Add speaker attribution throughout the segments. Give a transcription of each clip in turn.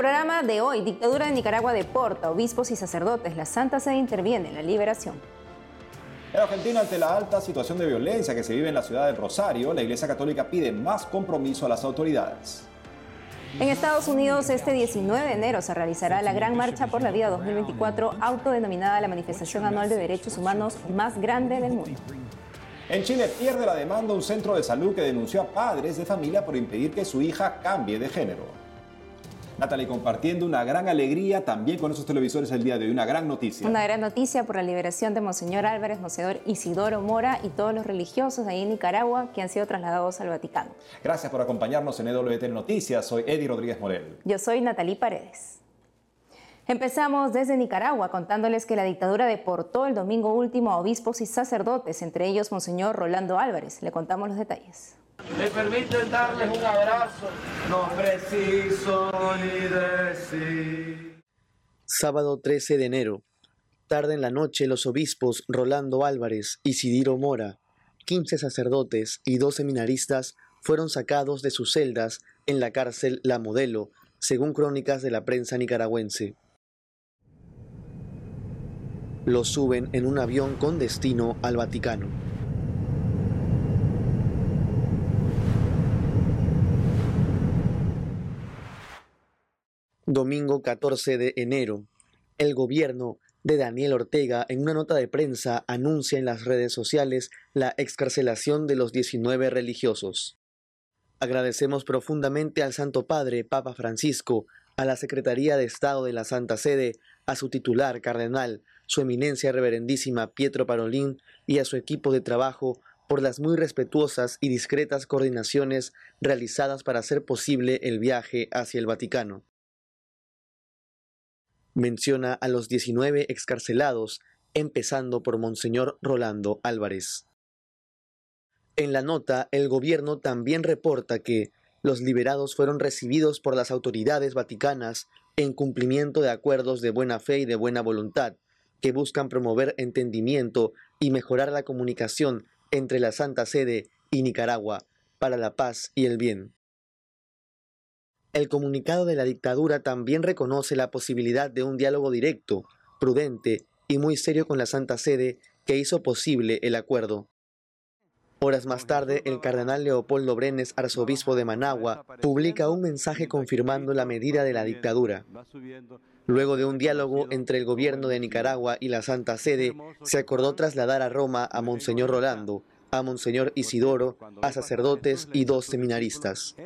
Speaker 1: programa de hoy, dictadura de Nicaragua deporta, obispos y sacerdotes, la Santa Sede interviene en la liberación.
Speaker 2: En Argentina, ante la alta situación de violencia que se vive en la ciudad de Rosario, la Iglesia Católica pide más compromiso a las autoridades.
Speaker 1: En Estados Unidos, este 19 de enero se realizará la Gran Marcha por la Vida 2024, autodenominada la manifestación anual de derechos humanos más grande del mundo.
Speaker 2: En Chile pierde la demanda un centro de salud que denunció a padres de familia por impedir que su hija cambie de género. Natalie, compartiendo una gran alegría también con esos televisores el día de hoy, una gran noticia.
Speaker 1: Una gran noticia por la liberación de Monseñor Álvarez, Monseñor Isidoro Mora y todos los religiosos ahí en Nicaragua que han sido trasladados al Vaticano.
Speaker 2: Gracias por acompañarnos en EWT Noticias. Soy Eddie Rodríguez Morel.
Speaker 1: Yo soy Natalie Paredes. Empezamos desde Nicaragua contándoles que la dictadura deportó el domingo último a obispos y sacerdotes, entre ellos Monseñor Rolando Álvarez. Le contamos los detalles.
Speaker 3: Me permiten darles un abrazo, no preciso ni decir.
Speaker 4: Sábado 13 de enero. Tarde en la noche, los obispos Rolando Álvarez y Sidiro Mora, 15 sacerdotes y dos seminaristas fueron sacados de sus celdas en la cárcel La Modelo, según crónicas de la prensa nicaragüense. Los suben en un avión con destino al Vaticano. Domingo 14 de enero. El gobierno de Daniel Ortega en una nota de prensa anuncia en las redes sociales la excarcelación de los 19 religiosos. Agradecemos profundamente al Santo Padre, Papa Francisco, a la Secretaría de Estado de la Santa Sede, a su titular, Cardenal, su eminencia reverendísima Pietro Parolín y a su equipo de trabajo por las muy respetuosas y discretas coordinaciones realizadas para hacer posible el viaje hacia el Vaticano menciona a los 19 excarcelados, empezando por Monseñor Rolando Álvarez. En la nota, el gobierno también reporta que los liberados fueron recibidos por las autoridades vaticanas en cumplimiento de acuerdos de buena fe y de buena voluntad, que buscan promover entendimiento y mejorar la comunicación entre la Santa Sede y Nicaragua para la paz y el bien. El comunicado de la dictadura también reconoce la posibilidad de un diálogo directo, prudente y muy serio con la Santa Sede que hizo posible el acuerdo. Horas más tarde, el cardenal Leopoldo Brenes, arzobispo de Managua, publica un mensaje confirmando la medida de la dictadura. Luego de un diálogo entre el gobierno de Nicaragua y la Santa Sede, se acordó trasladar a Roma a Monseñor Rolando, a Monseñor Isidoro, a sacerdotes y dos seminaristas.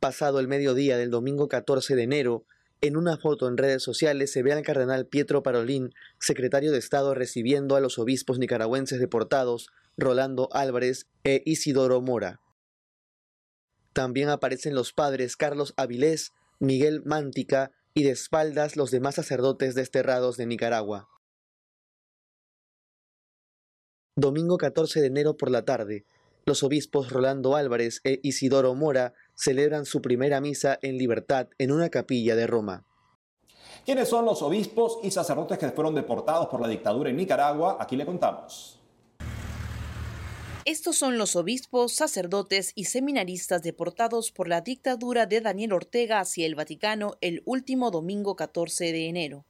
Speaker 4: Pasado el mediodía del domingo 14 de enero, en una foto en redes sociales se ve al cardenal Pietro Parolín, secretario de Estado, recibiendo a los obispos nicaragüenses deportados, Rolando Álvarez e Isidoro Mora. También aparecen los padres Carlos Avilés, Miguel Mántica y de espaldas los demás sacerdotes desterrados de Nicaragua. Domingo 14 de enero por la tarde, los obispos Rolando Álvarez e Isidoro Mora celebran su primera misa en libertad en una capilla de Roma.
Speaker 2: ¿Quiénes son los obispos y sacerdotes que fueron deportados por la dictadura en Nicaragua? Aquí le contamos.
Speaker 5: Estos son los obispos, sacerdotes y seminaristas deportados por la dictadura de Daniel Ortega hacia el Vaticano el último domingo 14 de enero.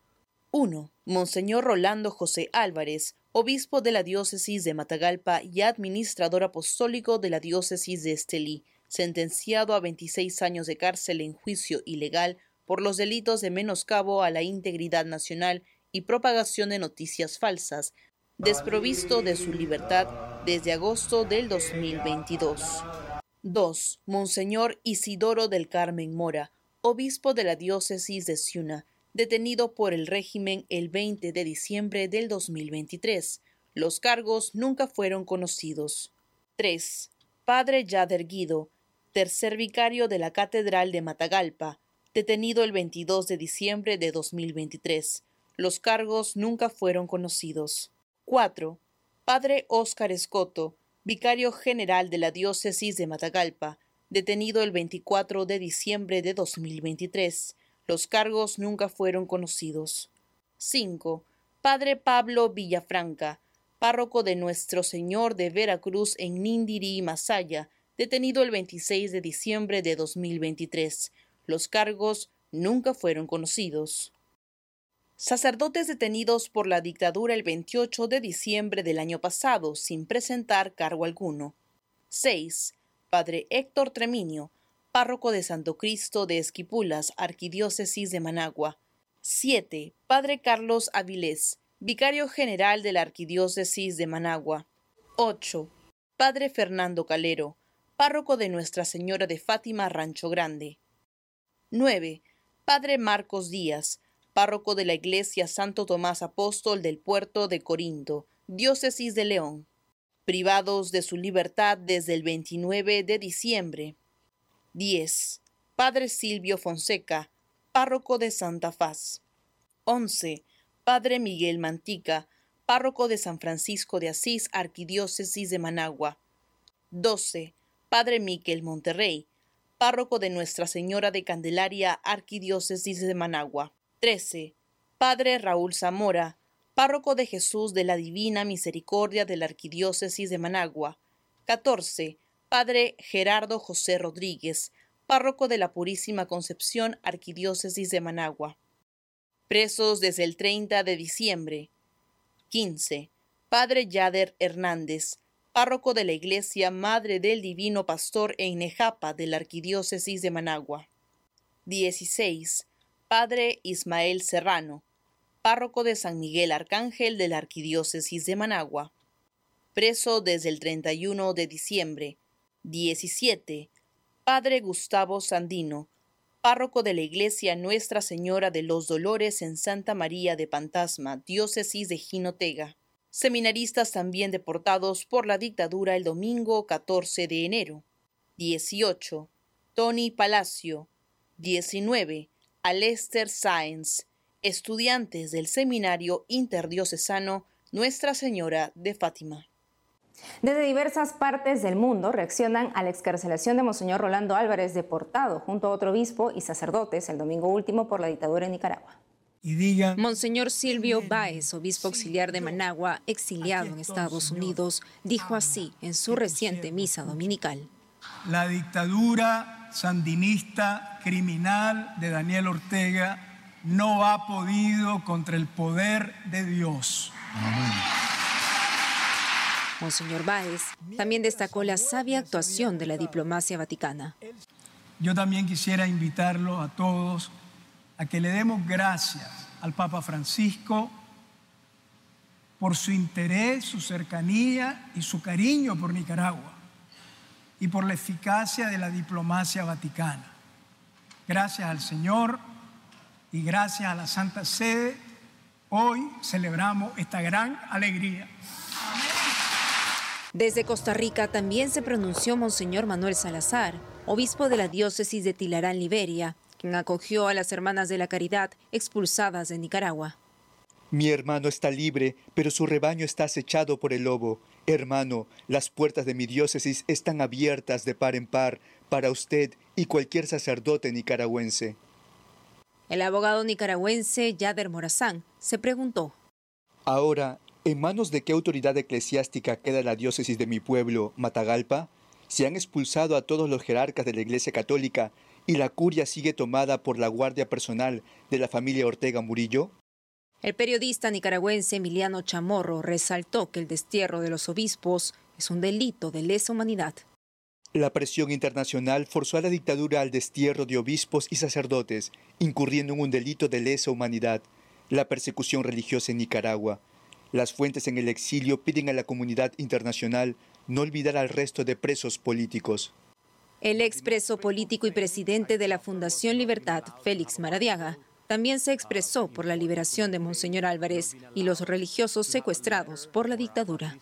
Speaker 5: 1. Monseñor Rolando José Álvarez, obispo de la diócesis de Matagalpa y administrador apostólico de la diócesis de Estelí, sentenciado a 26 años de cárcel en juicio ilegal por los delitos de menoscabo a la integridad nacional y propagación de noticias falsas, desprovisto de su libertad desde agosto del 2022. 2. Monseñor Isidoro del Carmen Mora, obispo de la diócesis de Ciuna, detenido por el régimen el 20 de diciembre del 2023. Los cargos nunca fueron conocidos. 3. Padre Yader Guido, tercer vicario de la Catedral de Matagalpa, detenido el 22 de diciembre de 2023. Los cargos nunca fueron conocidos. 4. Padre Óscar Escoto, vicario general de la diócesis de Matagalpa, detenido el 24 de diciembre de 2023. Los cargos nunca fueron conocidos. 5. Padre Pablo Villafranca, párroco de Nuestro Señor de Veracruz en Nindiri, Masaya, detenido el 26 de diciembre de 2023. Los cargos nunca fueron conocidos. Sacerdotes detenidos por la dictadura el 28 de diciembre del año pasado sin presentar cargo alguno. 6. Padre Héctor Treminio, párroco de Santo Cristo de Esquipulas, Arquidiócesis de Managua. 7. Padre Carlos Avilés, vicario general de la Arquidiócesis de Managua. 8. Padre Fernando Calero, párroco de Nuestra Señora de Fátima, Rancho Grande. 9. Padre Marcos Díaz, párroco de la Iglesia Santo Tomás Apóstol del puerto de Corinto, diócesis de León, privados de su libertad desde el 29 de diciembre. 10. Padre Silvio Fonseca, párroco de Santa Faz. 11. Padre Miguel Mantica, párroco de San Francisco de Asís, arquidiócesis de Managua. 12. Padre Miquel Monterrey, párroco de Nuestra Señora de Candelaria, arquidiócesis de Managua. 13. Padre Raúl Zamora, párroco de Jesús de la Divina Misericordia de la Arquidiócesis de Managua. 14. Padre Gerardo José Rodríguez, párroco de la Purísima Concepción, Arquidiócesis de Managua. Presos desde el 30 de diciembre. 15. Padre Yader Hernández, párroco de la Iglesia Madre del Divino Pastor en Nejapa de la Arquidiócesis de Managua. 16. Padre Ismael Serrano, párroco de San Miguel Arcángel de la Arquidiócesis de Managua, preso desde el 31 de diciembre. 17. Padre Gustavo Sandino, párroco de la Iglesia Nuestra Señora de los Dolores en Santa María de Pantasma, diócesis de Jinotega. Seminaristas también deportados por la dictadura el domingo 14 de enero. 18. Tony Palacio. 19. Alester Sáenz, estudiantes del Seminario Interdiocesano Nuestra Señora de Fátima.
Speaker 1: Desde diversas partes del mundo reaccionan a la excarcelación de Monseñor Rolando Álvarez, deportado junto a otro obispo y sacerdotes el domingo último por la dictadura en Nicaragua.
Speaker 6: Monseñor Silvio Báez, obispo auxiliar de Managua, exiliado en Estados Unidos, dijo así en su reciente misa dominical.
Speaker 7: La dictadura sandinista criminal de Daniel Ortega no ha podido contra el poder de Dios.
Speaker 6: Monseñor Báez también destacó la sabia actuación de la diplomacia vaticana.
Speaker 7: Yo también quisiera invitarlo a todos a que le demos gracias al Papa Francisco por su interés, su cercanía y su cariño por Nicaragua y por la eficacia de la diplomacia vaticana. Gracias al Señor y gracias a la Santa Sede, hoy celebramos esta gran alegría.
Speaker 6: Desde Costa Rica también se pronunció Monseñor Manuel Salazar, obispo de la diócesis de Tilarán, Liberia, quien acogió a las hermanas de la caridad expulsadas de Nicaragua.
Speaker 8: Mi hermano está libre, pero su rebaño está acechado por el lobo. Hermano, las puertas de mi diócesis están abiertas de par en par para usted y cualquier sacerdote nicaragüense.
Speaker 6: El abogado nicaragüense Yader Morazán se preguntó.
Speaker 8: Ahora, ¿en manos de qué autoridad eclesiástica queda la diócesis de mi pueblo, Matagalpa? Se han expulsado a todos los jerarcas de la Iglesia Católica y la curia sigue tomada por la guardia personal de la familia Ortega Murillo?
Speaker 6: El periodista nicaragüense Emiliano Chamorro resaltó que el destierro de los obispos es un delito de lesa humanidad.
Speaker 8: La presión internacional forzó a la dictadura al destierro de obispos y sacerdotes, incurriendo en un delito de lesa humanidad, la persecución religiosa en Nicaragua. Las fuentes en el exilio piden a la comunidad internacional no olvidar al resto de presos políticos.
Speaker 6: El expreso político y presidente de la Fundación Libertad, Félix Maradiaga, también se expresó por la liberación de Monseñor Álvarez y los religiosos secuestrados por la dictadura.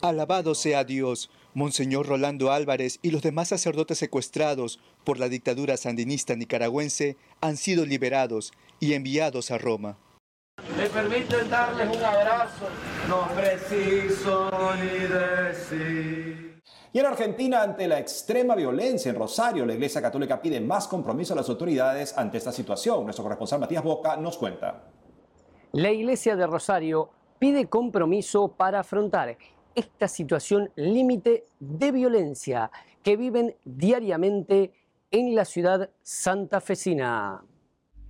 Speaker 8: Alabado sea Dios, Monseñor Rolando Álvarez y los demás sacerdotes secuestrados por la dictadura sandinista nicaragüense han sido liberados y enviados a Roma.
Speaker 3: Me permiten darles un abrazo, no preciso ni decir.
Speaker 2: Y en Argentina, ante la extrema violencia en Rosario, la Iglesia Católica pide más compromiso a las autoridades ante esta situación. Nuestro corresponsal Matías Boca nos cuenta.
Speaker 9: La Iglesia de Rosario pide compromiso para afrontar esta situación límite de violencia que viven diariamente en la ciudad santafesina.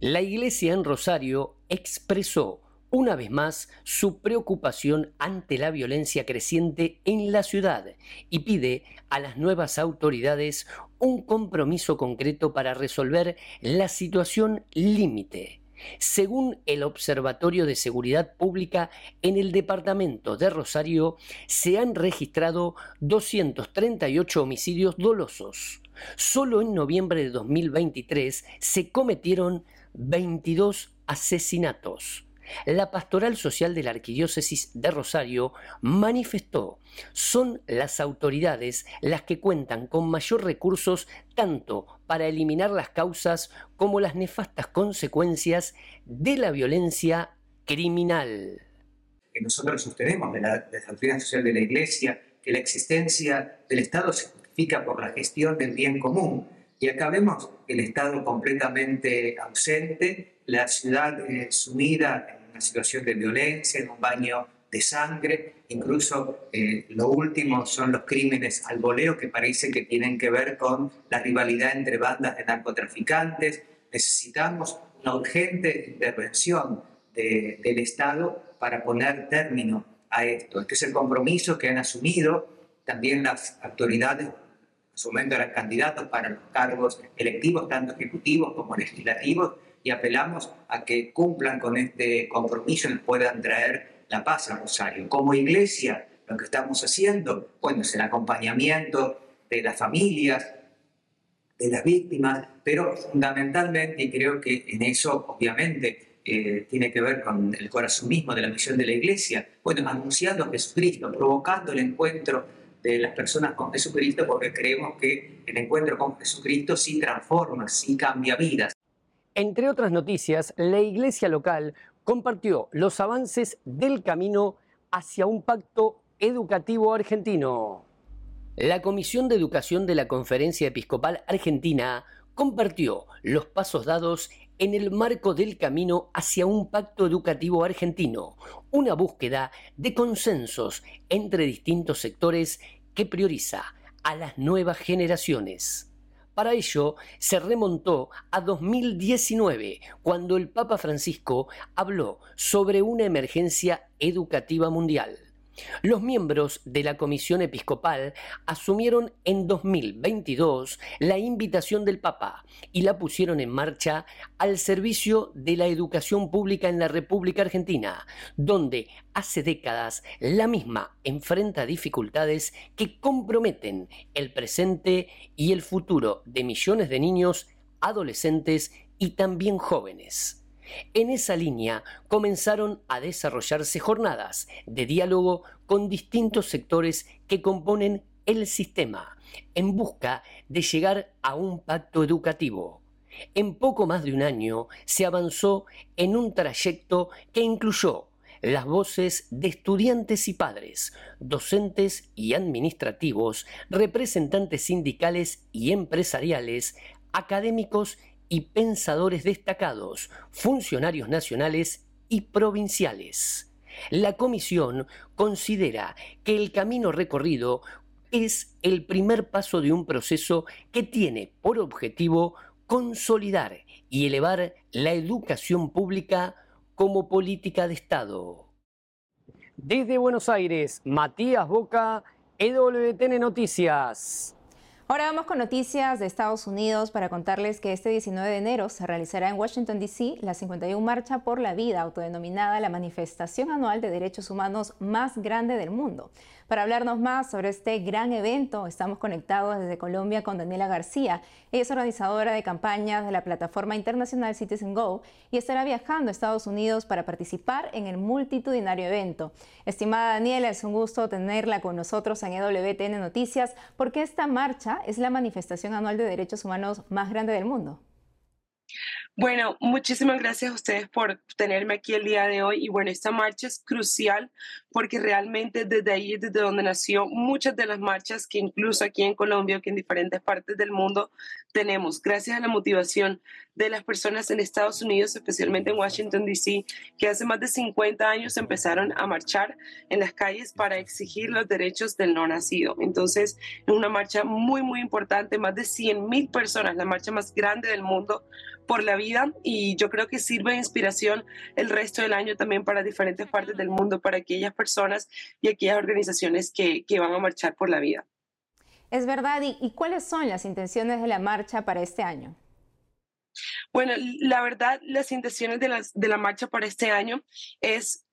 Speaker 10: La iglesia en Rosario expresó una vez más su preocupación ante la violencia creciente en la ciudad y pide a las nuevas autoridades un compromiso concreto para resolver la situación límite. Según el Observatorio de Seguridad Pública, en el departamento de Rosario se han registrado 238 homicidios dolosos. Solo en noviembre de 2023 se cometieron 22 asesinatos. La Pastoral Social de la Arquidiócesis de Rosario manifestó, son las autoridades las que cuentan con mayor recursos tanto para eliminar las causas como las nefastas consecuencias de la violencia criminal.
Speaker 11: Que nosotros sostenemos de la, doctrina social de la Iglesia que la existencia del Estado se justifica por la gestión del bien común. Y acá vemos el Estado completamente ausente, la ciudad eh, sumida en una situación de violencia, en un baño de sangre, incluso eh, lo último son los crímenes al voleo que parece que tienen que ver con la rivalidad entre bandas de narcotraficantes. Necesitamos una urgente intervención del Estado para poner término a esto. Este es el compromiso que han asumido también las autoridades, en su momento eran candidatos para los cargos electivos, tanto ejecutivos como legislativos, y apelamos a que cumplan con este compromiso y puedan traer la paz a Rosario. Como iglesia, lo que estamos haciendo, bueno, es el acompañamiento de las familias, de las víctimas, pero fundamentalmente, y creo que en eso obviamente eh, tiene que ver con el corazón mismo de la misión de la iglesia, bueno, anunciando a Jesucristo, provocando el encuentro de las personas con Jesucristo, porque creemos que el encuentro con Jesucristo sí transforma, sí cambia vidas.
Speaker 9: Entre otras noticias, la iglesia local compartió los avances del camino hacia un pacto educativo argentino.
Speaker 10: La Comisión de Educación de la Conferencia Episcopal Argentina compartió los pasos dados en el marco del camino hacia un pacto educativo argentino, una búsqueda de consensos entre distintos sectores que prioriza a las nuevas generaciones. Para ello, se remontó a 2019, cuando el Papa Francisco habló sobre una emergencia educativa mundial. Los miembros de la Comisión Episcopal asumieron en 2022 la invitación del Papa y la pusieron en marcha al servicio de la educación pública en la República Argentina, donde hace décadas la misma enfrenta dificultades que comprometen el presente y el futuro de millones de niños, adolescentes y también jóvenes. En esa línea comenzaron a desarrollarse jornadas de diálogo con distintos sectores que componen el sistema, en busca de llegar a un pacto educativo. En poco más de un año se avanzó en un trayecto que incluyó las voces de estudiantes y padres, docentes y administrativos, representantes sindicales y empresariales, académicos y pensadores destacados, funcionarios nacionales y provinciales. La Comisión considera que el camino recorrido es el primer paso de un proceso que tiene por objetivo consolidar y elevar la educación pública como política de Estado.
Speaker 9: Desde Buenos Aires, Matías Boca, EWTN Noticias.
Speaker 1: Ahora vamos con noticias de Estados Unidos para contarles que este 19 de enero se realizará en Washington, D.C. la 51 Marcha por la Vida, autodenominada la manifestación anual de derechos humanos más grande del mundo. Para hablarnos más sobre este gran evento, estamos conectados desde Colombia con Daniela García. Ella es organizadora de campañas de la plataforma internacional Citizen Go y estará viajando a Estados Unidos para participar en el multitudinario evento. Estimada Daniela, es un gusto tenerla con nosotros en EWTN Noticias porque esta marcha es la manifestación anual de derechos humanos más grande del mundo.
Speaker 12: Bueno, muchísimas gracias a ustedes por tenerme aquí el día de hoy. Y bueno, esta marcha es crucial porque realmente desde ahí es desde donde nació muchas de las marchas que incluso aquí en Colombia, que en diferentes partes del mundo tenemos, gracias a la motivación de las personas en Estados Unidos, especialmente en Washington, D.C., que hace más de 50 años empezaron a marchar en las calles para exigir los derechos del no nacido. Entonces, es una marcha muy, muy importante, más de 100 mil personas, la marcha más grande del mundo por la vida y yo creo que sirve de inspiración el resto del año también para diferentes partes del mundo, para aquellas personas y aquellas organizaciones que, que van a marchar por la vida.
Speaker 1: Es verdad, ¿Y, ¿y cuáles son las intenciones de la marcha para este año?
Speaker 12: Bueno, la verdad, las intenciones de, las, de la marcha para este año es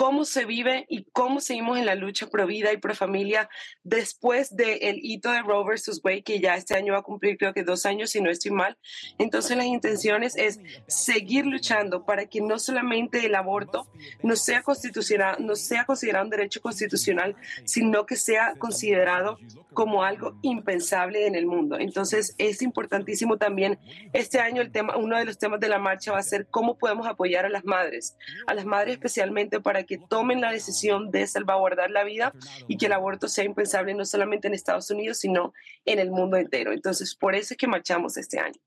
Speaker 12: cómo se vive y cómo seguimos en la lucha pro vida y pro familia después del hito de Roe versus Wade, que ya este año va a cumplir creo que dos años, si no estoy mal. Entonces las intenciones es seguir luchando para que no solamente el aborto no sea, constitucional, no sea considerado un derecho constitucional, sino que sea considerado como algo impensable en el mundo. Entonces es importantísimo también este año el tema, uno de los temas de la marcha va a ser cómo podemos apoyar a las madres, a las madres especialmente para que que tomen la decisión de salvaguardar la vida y que el aborto sea impensable no solamente en Estados Unidos, sino en el mundo entero. Entonces, por eso es que marchamos este año.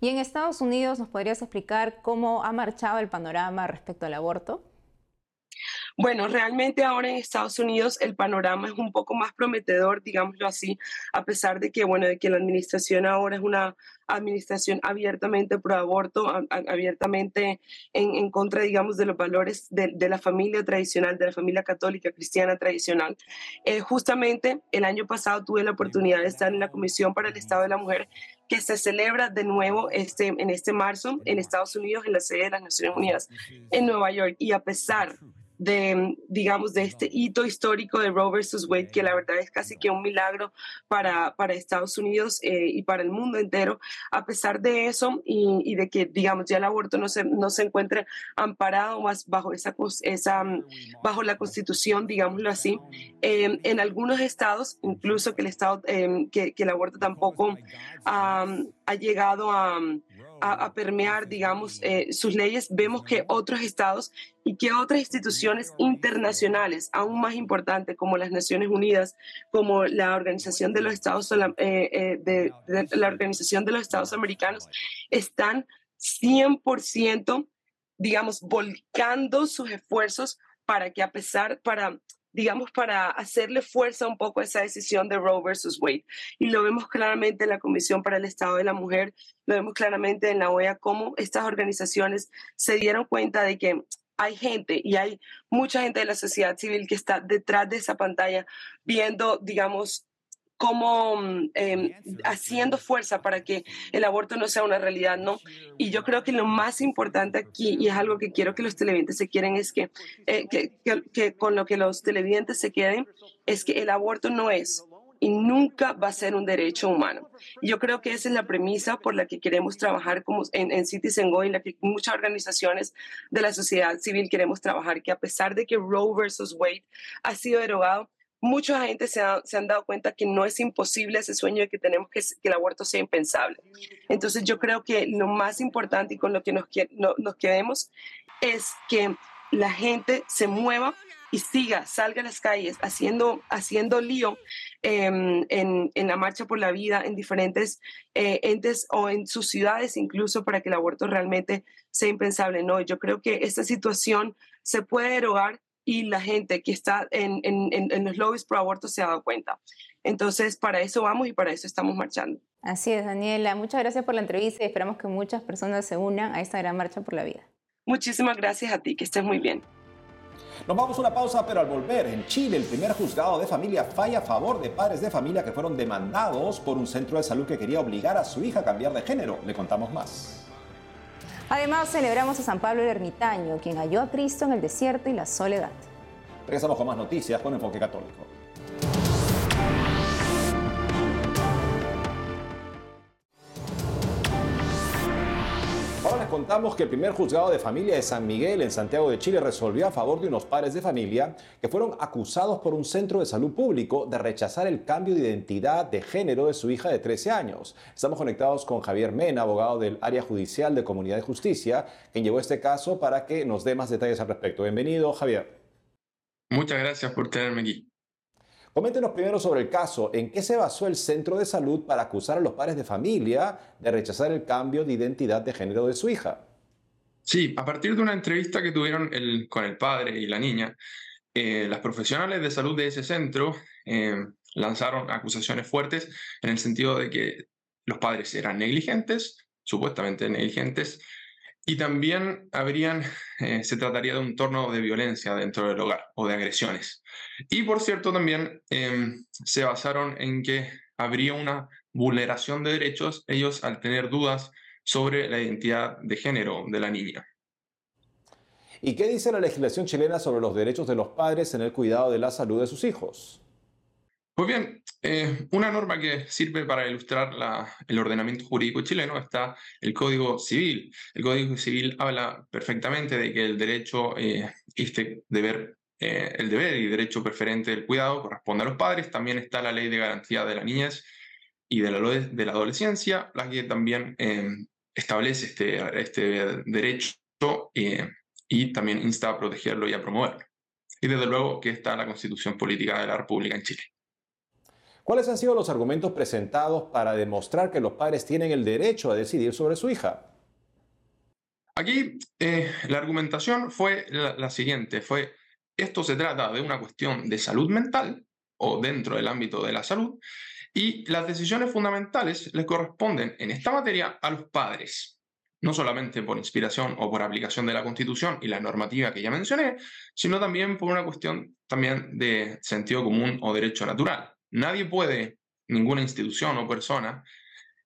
Speaker 1: Y en Estados Unidos, ¿nos podrías explicar cómo ha marchado el panorama respecto al aborto?
Speaker 12: Bueno, realmente ahora en Estados Unidos el panorama es un poco más prometedor, digámoslo así, a pesar de que, bueno, de que la administración ahora es una administración abiertamente pro aborto, abiertamente en, contra, digamos, de los valores de, la familia tradicional, de la familia católica cristiana tradicional. Eh, justamente el año pasado tuve la oportunidad de estar en la Comisión para el Estado de la Mujer que se celebra de nuevo este, en este marzo en Estados Unidos, en la sede de las Naciones Unidas, en Nueva York. Y a pesar de, digamos, de este hito histórico de Roe versus Wade, que la verdad es casi que un milagro para, para Estados Unidos eh, y para el mundo entero. A pesar de eso y, de que, digamos, ya el aborto no se, no se encuentre amparado más bajo, esa, esa, bajo la constitución, digámoslo así, em, en algunos estados, incluso que el, estado, em, que, que, el aborto tampoco ha llegado a a, permear, digamos, eh, sus leyes, vemos que otros estados y que otras instituciones internacionales, aún más importantes como las Naciones Unidas, como la Organización de los Estados, eh, eh, de, la Organización de los Estados Americanos, están 100%, digamos, volcando sus esfuerzos para que a pesar, para digamos, para hacerle fuerza un poco a esa decisión de Roe versus Wade. Y lo vemos claramente en la Comisión para el Estado de la Mujer, lo vemos claramente en la OEA, cómo estas organizaciones se dieron cuenta de que hay gente y hay mucha gente de la sociedad civil que está detrás de esa pantalla viendo, digamos, como em, haciendo fuerza para que el aborto no sea una realidad, ¿no? Y yo creo que lo más importante aquí, y es algo que quiero que los televidentes se quieren, es que, eh, que, que, con lo que los televidentes se queden, es que el aborto no es y nunca va a ser un derecho humano. Yo creo que esa es la premisa por la que queremos trabajar como en, en Citizen Go, en la que muchas organizaciones de la sociedad civil queremos trabajar, que a pesar de que Roe versus Wade ha sido derogado, mucha gente se, han dado cuenta que no es imposible ese sueño de que tenemos que, que, el aborto sea impensable. Entonces yo creo que lo más importante y con lo que nos, nos quedemos es que la gente se mueva y siga, salga a las calles haciendo, haciendo lío em, en, en, la marcha por la vida en diferentes eh, entes o en sus ciudades incluso para que el aborto realmente sea impensable. No, yo creo que esta situación se puede derogar y la gente que está en, en, los lobbies pro aborto se ha dado cuenta. Entonces, para eso vamos y para eso estamos marchando.
Speaker 1: Así es, Daniela. Muchas gracias por la entrevista y esperamos que muchas personas se unan a esta gran marcha por la vida.
Speaker 12: Muchísimas gracias a ti, que estés muy bien.
Speaker 2: Nos vamos a una pausa, pero al volver, en Chile, el primer juzgado de familia falla a favor de padres de familia que fueron demandados por un centro de salud que quería obligar a su hija a cambiar de género. Le contamos más.
Speaker 1: Además, celebramos a San Pablo el Ermitaño, quien halló a Cristo en el desierto y la soledad.
Speaker 2: Regresamos con más noticias con Enfoque Católico. Contamos que el primer juzgado de familia de San Miguel en Santiago de Chile resolvió a favor de unos padres de familia que fueron acusados por un centro de salud público de rechazar el cambio de identidad de género de su hija de 13 años. Estamos conectados con Javier Mena, abogado del área judicial de Comunidad de Justicia, quien llevó este caso para que nos dé más detalles al respecto. Bienvenido, Javier.
Speaker 13: Muchas gracias por tenerme aquí.
Speaker 2: Coméntenos primero sobre el caso. ¿En qué se basó el centro de salud para acusar a los padres de familia de rechazar el cambio de identidad de género de su hija?
Speaker 13: Sí, a partir de una entrevista que tuvieron con el padre y la niña, eh, las profesionales de salud de ese centro eh, lanzaron acusaciones fuertes en el sentido de que los padres eran negligentes, supuestamente negligentes, y también habrían, eh, se trataría de un torno de violencia dentro del hogar o de agresiones. Y por cierto, también em, se basaron en que habría una vulneración de derechos, ellos al tener dudas sobre la identidad de género de la niña.
Speaker 2: ¿Y qué dice la legislación chilena sobre los derechos de los padres en el cuidado de la salud de sus hijos?
Speaker 13: Pues bien, eh, una norma que sirve para ilustrar el ordenamiento jurídico chileno está el Código Civil. El Código Civil habla perfectamente de que el derecho, eh, este deber, eh, el deber y derecho preferente del cuidado corresponde a los padres. También está la Ley de Garantía de la Niñez y de la, de la Adolescencia, la que también establece este, este derecho y también insta a protegerlo y a promoverlo. Y desde luego que está la Constitución Política de la República en Chile.
Speaker 2: ¿Cuáles han sido los argumentos presentados para demostrar que los padres tienen el derecho a decidir sobre su hija?
Speaker 13: Aquí eh, la argumentación fue la, siguiente, fue esto se trata de una cuestión de salud mental o dentro del ámbito de la salud y las decisiones fundamentales les corresponden en esta materia a los padres, no solamente por inspiración o por aplicación de la Constitución y la normativa que ya mencioné, sino también por una cuestión también de sentido común o derecho natural. Nadie puede, ninguna institución o persona,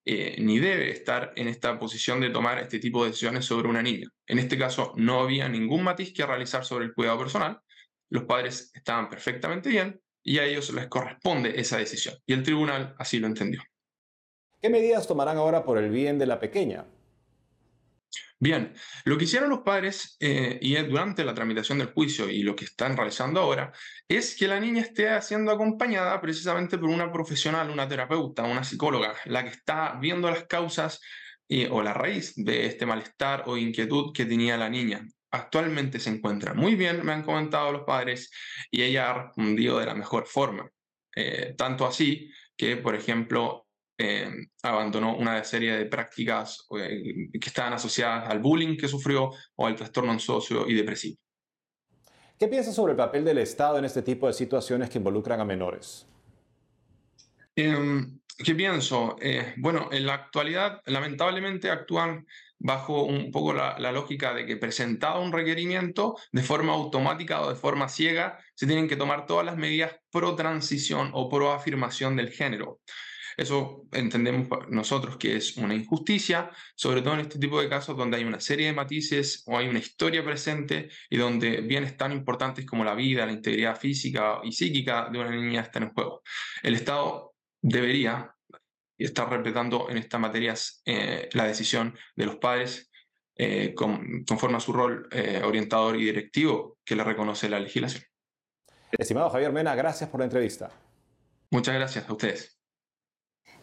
Speaker 13: eh, ni debe estar en esta posición de tomar este tipo de decisiones sobre una niña. En este caso, no había ningún matiz que realizar sobre el cuidado personal. Los padres estaban perfectamente bien y a ellos les corresponde esa decisión. Y el tribunal así lo entendió.
Speaker 2: ¿Qué medidas tomarán ahora por el bien de la pequeña?
Speaker 13: Bien, lo que hicieron los padres eh, y durante la tramitación del juicio y lo que están realizando ahora es que la niña esté siendo acompañada precisamente por una profesional, una terapeuta, una psicóloga, la que está viendo las causas o la raíz de este malestar o inquietud que tenía la niña. Actualmente se encuentra muy bien, me han comentado los padres, y ella ha respondido de la mejor forma. Eh, tanto así que, por ejemplo, eh, abandonó una serie de prácticas eh, que estaban asociadas al bullying que sufrió o al trastorno ansioso y depresivo.
Speaker 2: ¿Qué piensas sobre el papel del Estado en este tipo de situaciones que involucran a menores?
Speaker 13: Em, ¿Qué pienso? Eh, bueno, en la actualidad lamentablemente actúan bajo un poco la, la, lógica de que presentado un requerimiento de forma automática o de forma ciega, se tienen que tomar todas las medidas pro transición o pro afirmación del género. Eso entendemos nosotros que es una injusticia, sobre todo en este tipo de casos donde hay una serie de matices o hay una historia presente y donde bienes tan importantes como la vida, la integridad física y psíquica de una niña están en juego. El Estado debería estar respetando en estas materias eh, la decisión de los padres eh, conforme a su rol eh, orientador y directivo que le reconoce la legislación.
Speaker 2: Estimado Javier Mena, gracias por la entrevista.
Speaker 13: Muchas gracias a ustedes.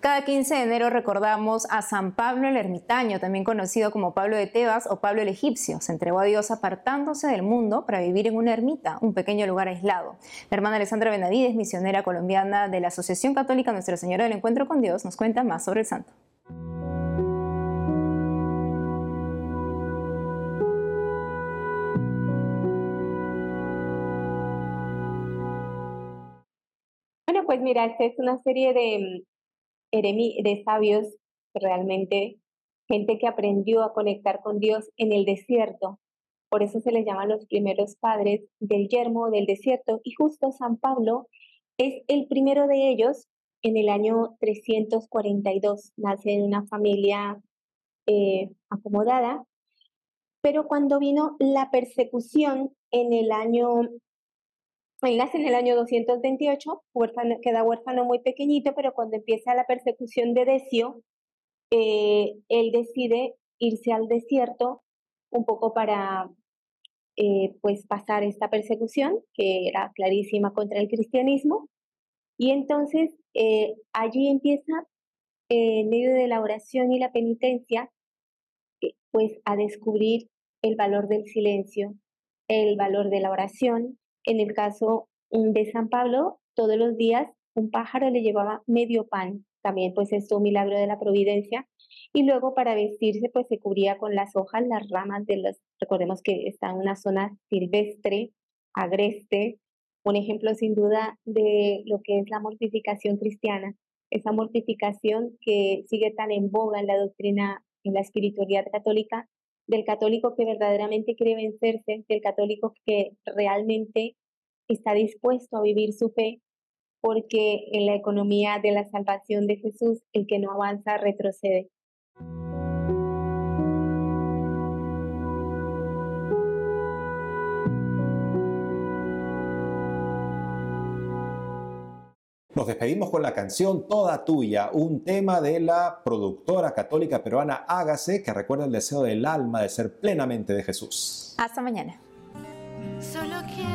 Speaker 1: Cada 15 de enero recordamos a San Pablo el Ermitaño, también conocido como Pablo de Tebas o Pablo el Egipcio. Se entregó a Dios apartándose del mundo para vivir en una ermita, un pequeño lugar aislado. La hermana Alessandra Benavides, misionera colombiana de la Asociación Católica Nuestra Señora del Encuentro con Dios, nos cuenta más sobre el santo.
Speaker 14: Bueno, pues mira, esta es una serie de de sabios, realmente gente que aprendió a conectar con Dios en el desierto. Por eso se les llaman los primeros padres del yermo del desierto. Y justo San Pablo es el primero de ellos en el año 342. Nace en una familia eh, acomodada. Pero cuando vino la persecución en el año él nace en el año 228, queda huérfano muy pequeñito, pero cuando empieza la persecución de Decio, eh, él decide irse al desierto un poco para eh, pues pasar esta persecución que era clarísima contra el cristianismo. Y entonces eh, allí empieza, en medio de la oración y la penitencia, pues a descubrir el valor del silencio, el valor de la oración. En el caso de San Pablo, todos los días un pájaro le llevaba medio pan, también pues esto un milagro de la providencia. Y luego para vestirse pues se cubría con las hojas, las ramas de los, recordemos que está en una zona silvestre, agreste, un ejemplo sin duda de lo que es la mortificación cristiana, esa mortificación que sigue tan en boga en la doctrina, en la espiritualidad católica, del católico que verdaderamente quiere vencerse, del católico que realmente está dispuesto a vivir su fe, porque en la economía de la salvación de Jesús, el que no avanza retrocede.
Speaker 2: Nos despedimos con la canción Toda Tuya, un tema de la productora católica peruana Hágase, que recuerda el deseo del alma de ser plenamente de Jesús.
Speaker 1: Hasta mañana.
Speaker 15: Solo quiero